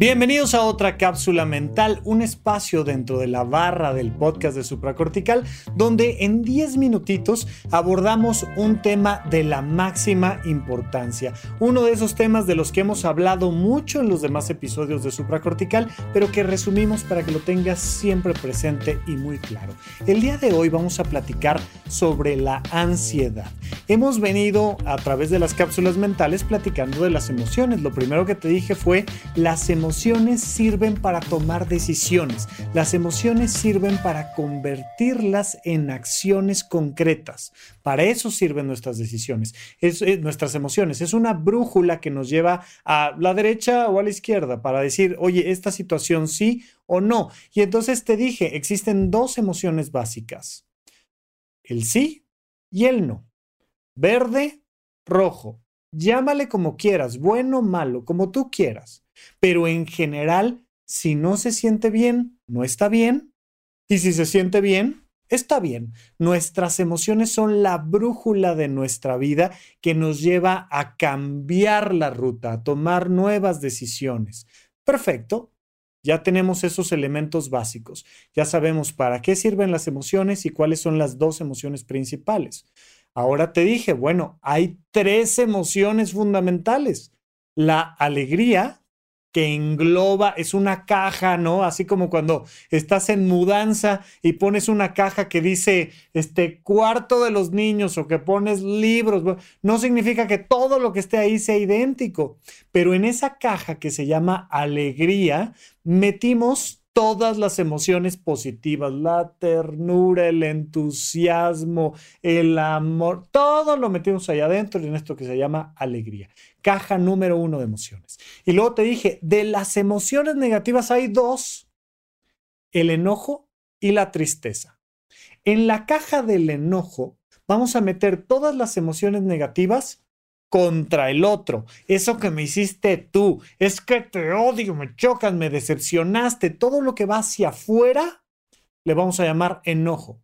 Bienvenidos a otra cápsula mental, un espacio dentro de la barra del podcast de supracortical, donde en 10 minutitos abordamos un tema de la máxima importancia. Uno de esos temas de los que hemos hablado mucho en los demás episodios de supracortical, pero que resumimos para que lo tengas siempre presente y muy claro. El día de hoy vamos a platicar sobre la ansiedad. Hemos venido a través de las cápsulas mentales platicando de las emociones. Lo primero que te dije fue las emociones emociones sirven para tomar decisiones. Las emociones sirven para convertirlas en acciones concretas. Para eso sirven nuestras decisiones, es, eh, nuestras emociones. Es una brújula que nos lleva a la derecha o a la izquierda para decir, oye, esta situación sí o no. Y entonces te dije, existen dos emociones básicas. El sí y el no. Verde, rojo. Llámale como quieras, bueno, malo, como tú quieras. Pero en general, si no se siente bien, no está bien. Y si se siente bien, está bien. Nuestras emociones son la brújula de nuestra vida que nos lleva a cambiar la ruta, a tomar nuevas decisiones. Perfecto. Ya tenemos esos elementos básicos. Ya sabemos para qué sirven las emociones y cuáles son las dos emociones principales. Ahora te dije, bueno, hay tres emociones fundamentales. La alegría, que engloba, es una caja, ¿no? Así como cuando estás en mudanza y pones una caja que dice, este, cuarto de los niños o que pones libros, no significa que todo lo que esté ahí sea idéntico, pero en esa caja que se llama alegría, metimos todas las emociones positivas, la ternura, el entusiasmo, el amor, todo lo metimos ahí adentro en esto que se llama alegría. Caja número uno de emociones. Y luego te dije, de las emociones negativas hay dos, el enojo y la tristeza. En la caja del enojo vamos a meter todas las emociones negativas contra el otro. Eso que me hiciste tú, es que te odio, me chocas, me decepcionaste, todo lo que va hacia afuera le vamos a llamar enojo.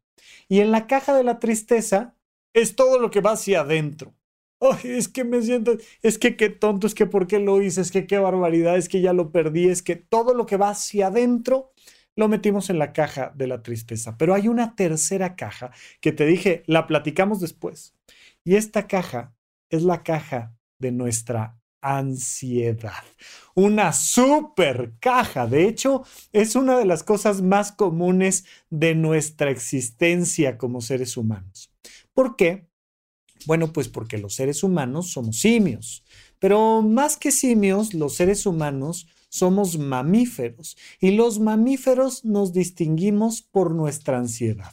Y en la caja de la tristeza es todo lo que va hacia adentro. es que me siento, es que qué tonto, es que por qué lo hice, es que qué barbaridad, es que ya lo perdí, es que todo lo que va hacia adentro lo metimos en la caja de la tristeza. Pero hay una tercera caja que te dije, la platicamos después. Y esta caja es la caja de nuestra ansiedad. Una super caja. De hecho, es una de las cosas más comunes de nuestra existencia como seres humanos. ¿Por qué? Bueno, pues porque los seres humanos somos simios. Pero más que simios, los seres humanos somos mamíferos. Y los mamíferos nos distinguimos por nuestra ansiedad.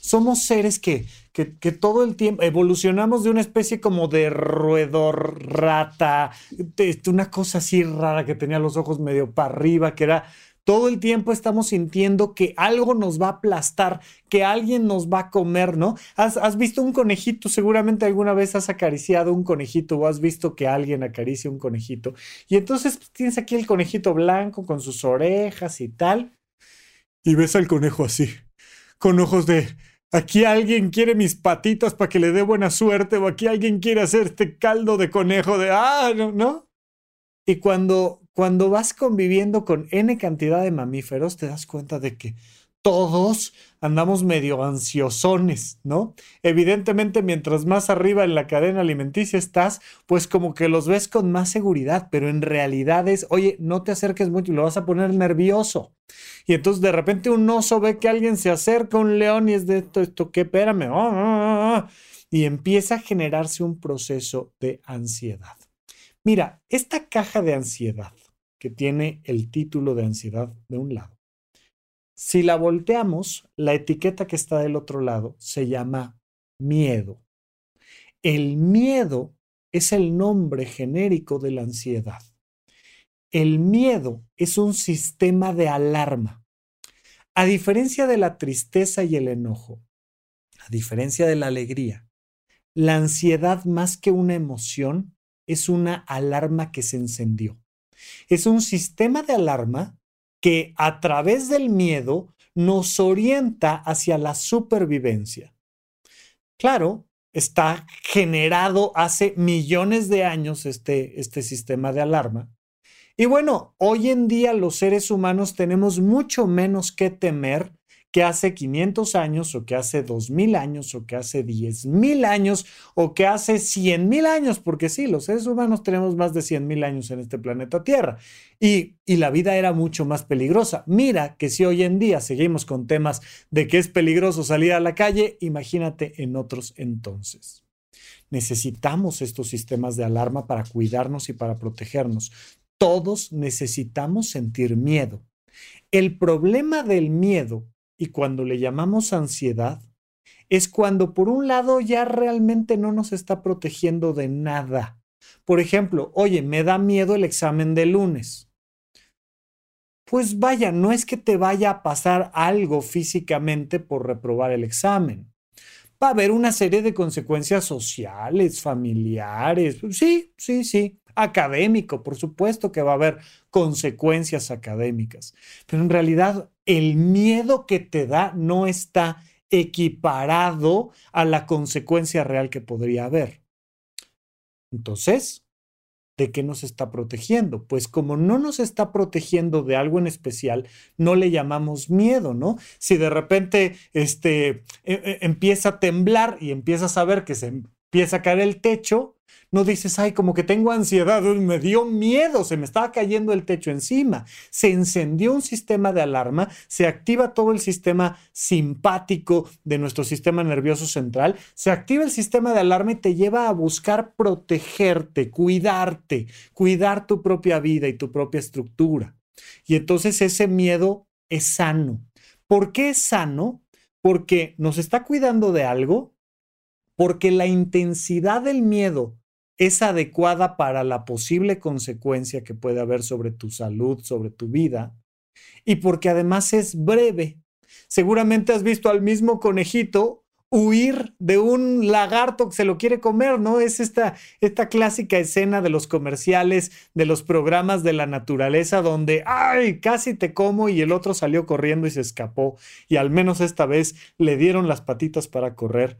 Somos seres que, que, todo el tiempo evolucionamos de una especie como de roedor, rata, una cosa así rara que tenía los ojos medio para arriba, que era todo el tiempo estamos sintiendo que algo nos va a aplastar, que alguien nos va a comer, ¿no? ¿Has, has visto un conejito? Seguramente alguna vez has acariciado un conejito o has visto que alguien acaricia un conejito. Y entonces pues, tienes aquí el conejito blanco con sus orejas y tal. Y ves al conejo así, con ojos de, Aquí alguien quiere mis patitas para que le dé buena suerte, o aquí alguien quiere hacer este caldo de conejo de, ah, no, ¿no? Y cuando, cuando vas conviviendo con N cantidad de mamíferos, te das cuenta de que todos andamos medio ansiosones, ¿no? Evidentemente, mientras más arriba en la cadena alimenticia estás, pues como que los ves con más seguridad, pero en realidad es, oye, no te acerques mucho, lo vas a poner nervioso. Y entonces de repente un oso ve que alguien se acerca un león y es de esto, esto, ¿qué? Espérame. Ah, ah, ah, y empieza a generarse un proceso de ansiedad. Mira, esta caja de ansiedad que tiene el título de ansiedad de un lado si la volteamos, la etiqueta que está del otro lado se llama miedo. El miedo es el nombre genérico de la ansiedad. El miedo es un sistema de alarma. A diferencia de la tristeza y el enojo, a diferencia de la alegría, la ansiedad más que una emoción es una alarma que se encendió. Es un sistema de alarma que a través del miedo nos orienta hacia la supervivencia. Claro, está generado hace millones de años este, este sistema de alarma Y bueno, hoy en día los seres humanos tenemos mucho menos que temer que hace 500 años o que hace 2000 años o que hace 10.000 años o que hace 100.000 años, porque sí, los seres humanos tenemos más de 100.000 años en este planeta Tierra y, y la vida era mucho más peligrosa. Mira que si hoy en día seguimos con temas de que es peligroso salir a la calle, imagínate en otros entonces. Necesitamos estos sistemas de alarma para cuidarnos y para protegernos. Todos necesitamos sentir miedo. El problema del miedo y cuando le llamamos ansiedad, es cuando por un lado ya realmente no nos está protegiendo de nada. Por ejemplo, oye, me da miedo el examen de lunes. Pues vaya, no es que te vaya a pasar algo físicamente por reprobar el examen. Va a haber una serie de consecuencias sociales, familiares. Sí, sí, sí académico, por supuesto que va a haber consecuencias académicas, pero en realidad el miedo que te da no está equiparado a la consecuencia real que podría haber. Entonces, ¿de qué nos está protegiendo? Pues como no nos está protegiendo de algo en especial, no le llamamos miedo, ¿no? Si de repente este, e, e, empieza a temblar y empiezas a ver que se empieza a caer el techo, no dices, ay, como que tengo ansiedad, me dio miedo, se me estaba cayendo el techo encima. Se encendió un sistema de alarma, se activa todo el sistema simpático de nuestro sistema nervioso central, se activa el sistema de alarma y te lleva a buscar protegerte, cuidarte, cuidar tu propia vida y tu propia estructura. Y entonces ese miedo es sano. ¿Por qué es sano? Porque nos está cuidando de algo, porque la intensidad del miedo es adecuada para la posible consecuencia que puede haber sobre tu salud, sobre tu vida, y porque además es breve. Seguramente has visto al mismo conejito huir de un lagarto que se lo quiere comer, ¿no? Es esta, esta clásica escena de los comerciales, de los programas de la naturaleza, donde, ay, casi te como y el otro salió corriendo y se escapó, y al menos esta vez le dieron las patitas para correr.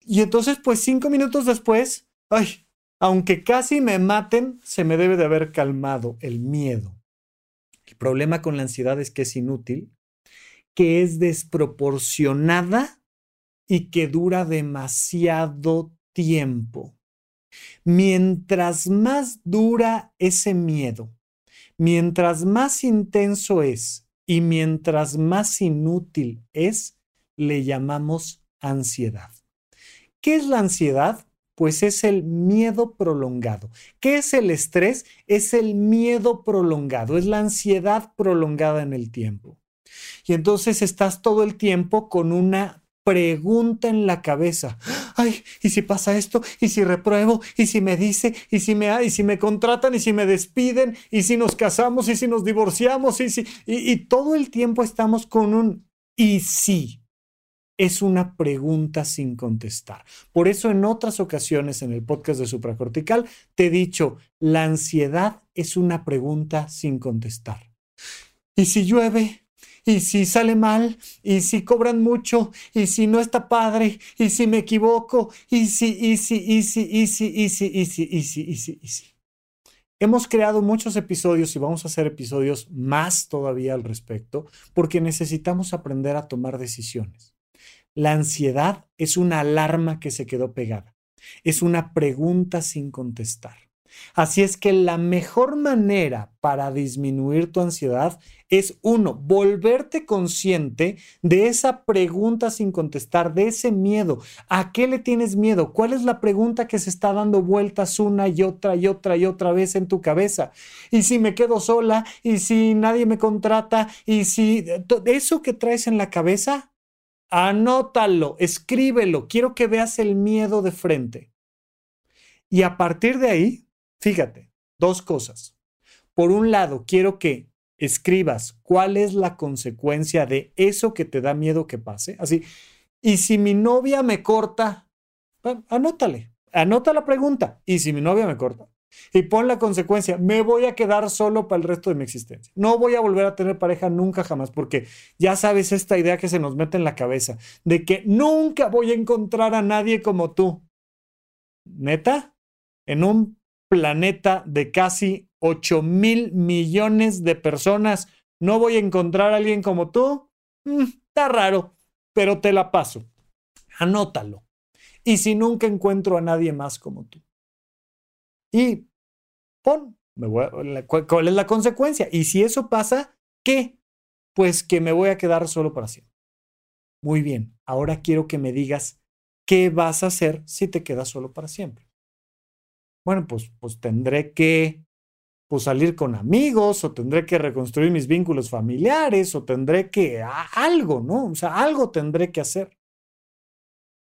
Y entonces, pues cinco minutos después, ay, aunque casi me maten, se me debe de haber calmado el miedo. El problema con la ansiedad es que es inútil, que es desproporcionada y que dura demasiado tiempo. Mientras más dura ese miedo, mientras más intenso es y mientras más inútil es, le llamamos ansiedad. ¿Qué es la ansiedad? Pues es el miedo prolongado. ¿Qué es el estrés? Es el miedo prolongado, es la ansiedad prolongada en el tiempo. Y entonces estás todo el tiempo con una pregunta en la cabeza. Ay, ¿y si pasa esto? ¿Y si repruebo? ¿Y si me dice? ¿Y si me, y si me contratan? ¿Y si me despiden? ¿Y si nos casamos? ¿Y si nos divorciamos? ¿Y, si, y todo el tiempo estamos con un ¿y si? Es una pregunta sin contestar. Por eso en otras ocasiones en el podcast de supracortical te he dicho, la ansiedad es una pregunta sin contestar. ¿Y si llueve? ¿Y si sale mal? ¿Y si cobran mucho? ¿Y si no está padre? ¿Y si me equivoco? ¿Y si, y si, y si, y si, y si, y si, y si, y si, y si? Hemos creado muchos episodios y vamos a hacer episodios más todavía al respecto porque necesitamos aprender a tomar decisiones. La ansiedad es una alarma que se quedó pegada. Es una pregunta sin contestar. Así es que la mejor manera para disminuir tu ansiedad es uno, volverte consciente de esa pregunta sin contestar, de ese miedo. ¿A qué le tienes miedo? ¿Cuál es la pregunta que se está dando vueltas una y otra y otra y otra vez en tu cabeza? ¿Y si me quedo sola? ¿Y si nadie me contrata? ¿Y si eso que traes en la cabeza? Anótalo, escríbelo, quiero que veas el miedo de frente. Y a partir de ahí, fíjate, dos cosas. Por un lado, quiero que escribas cuál es la consecuencia de eso que te da miedo que pase. Así, y si mi novia me corta, anótale, anota la pregunta. Y si mi novia me corta, y pon la consecuencia, me voy a quedar solo para el resto de mi existencia. No voy a volver a tener pareja nunca jamás, porque ya sabes esta idea que se nos mete en la cabeza, de que nunca voy a encontrar a nadie como tú. Neta, en un planeta de casi 8 mil millones de personas. ¿No voy a encontrar a alguien como tú? Mm, está raro, pero te la paso. Anótalo. Y si nunca encuentro a nadie más como tú. Y pon, ¿cuál es la consecuencia? Y si eso pasa, ¿qué? Pues que me voy a quedar solo para siempre. Muy bien, ahora quiero que me digas qué vas a hacer si te quedas solo para siempre. Bueno, pues, pues tendré que pues, salir con amigos o tendré que reconstruir mis vínculos familiares o tendré que algo, ¿no? O sea, algo tendré que hacer.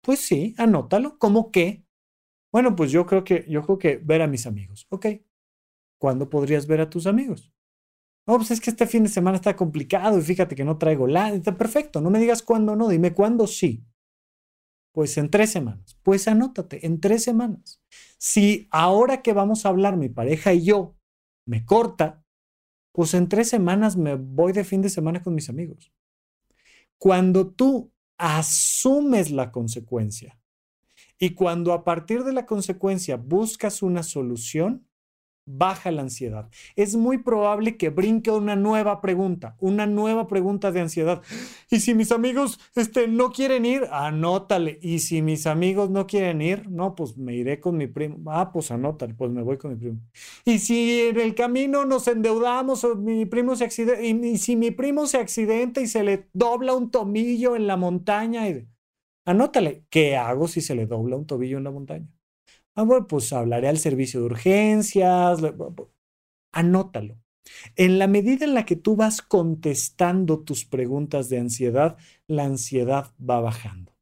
Pues sí, anótalo. ¿Cómo qué? Bueno, pues yo creo que yo creo que ver a mis amigos. Ok. ¿Cuándo podrías ver a tus amigos? No, pues es que este fin de semana está complicado y fíjate que no traigo la. Perfecto. No me digas cuándo no, dime cuándo sí. Pues en tres semanas. Pues anótate, en tres semanas. Si ahora que vamos a hablar mi pareja y yo me corta, pues en tres semanas me voy de fin de semana con mis amigos. Cuando tú asumes la consecuencia y cuando a partir de la consecuencia buscas una solución, baja la ansiedad. Es muy probable que brinque una nueva pregunta, una nueva pregunta de ansiedad. Y si mis amigos este, no quieren ir, anótale. Y si mis amigos no quieren ir, no, pues me iré con mi primo. Ah, pues anótale, pues me voy con mi primo. Y si en el camino nos endeudamos o mi primo se accidenta, y, si mi primo se accidenta y se le dobla un tomillo en la montaña, y, anótale, ¿qué hago si se le dobla un tobillo en la montaña? Ah, bueno, pues hablaré al servicio de urgencias. Anótalo. En la medida en la que tú vas contestando tus preguntas de ansiedad, la ansiedad va bajando.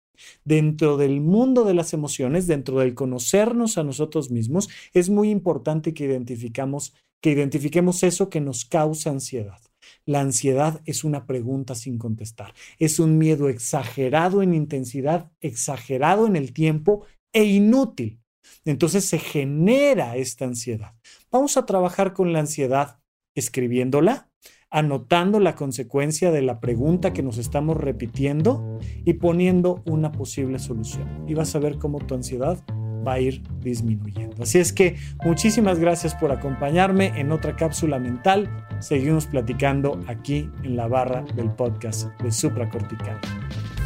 Dentro del mundo de las emociones, dentro del conocernos a nosotros mismos, es muy importante que que identifiquemos eso que nos causa ansiedad. La ansiedad es una pregunta sin contestar. Es un miedo exagerado en intensidad, exagerado en el tiempo e inútil. Entonces se genera esta ansiedad. Vamos a trabajar con la ansiedad escribiéndola, anotando la consecuencia de la pregunta que nos estamos repitiendo y poniendo una posible solución. Y vas a ver cómo tu ansiedad va a ir disminuyendo. Así es que muchísimas gracias por acompañarme en otra cápsula mental. Seguimos platicando aquí en la barra del podcast de Supracortical.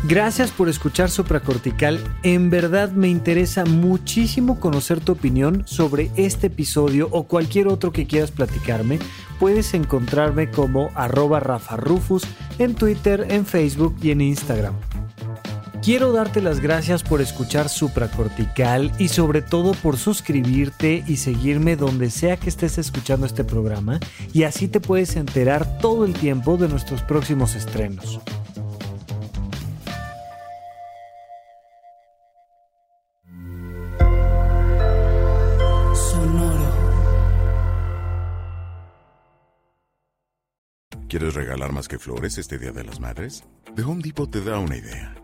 Gracias por escuchar Supracortical. En verdad me interesa muchísimo conocer tu opinión sobre este episodio o cualquier otro que quieras platicarme. Puedes encontrarme como arroba Rafa Rufus en Twitter, en Facebook y en Instagram. Quiero darte las gracias por escuchar Supracortical y sobre todo por suscribirte y seguirme donde sea que estés escuchando este programa y así te puedes enterar todo el tiempo de nuestros próximos estrenos. ¿Quieres regalar más que flores este Día de las Madres? The Home Depot te da una idea.